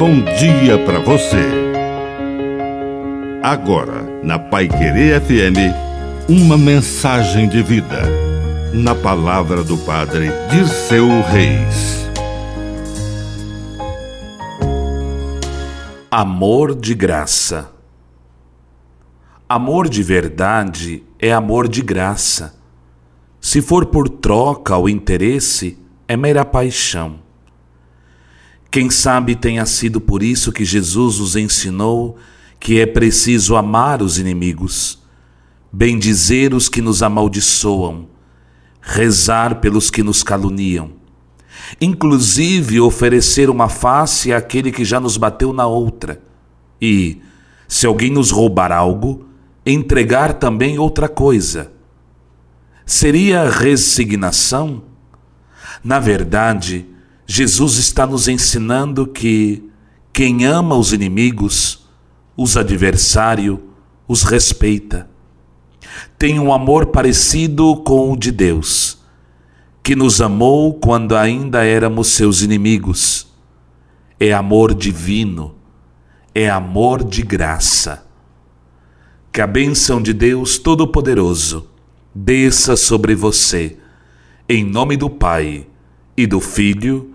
bom dia para você. Agora, na Pai Querer FM, uma mensagem de vida. Na palavra do Padre de seu Reis. Amor de graça. Amor de verdade é amor de graça. Se for por troca ou interesse, é mera paixão. Quem sabe tenha sido por isso que Jesus nos ensinou que é preciso amar os inimigos, bendizer os que nos amaldiçoam, rezar pelos que nos caluniam, inclusive oferecer uma face àquele que já nos bateu na outra, e, se alguém nos roubar algo, entregar também outra coisa. Seria resignação? Na verdade, Jesus está nos ensinando que quem ama os inimigos, os adversários, os respeita. Tem um amor parecido com o de Deus, que nos amou quando ainda éramos seus inimigos. É amor divino, é amor de graça. Que a bênção de Deus Todo-Poderoso desça sobre você, em nome do Pai, e do Filho,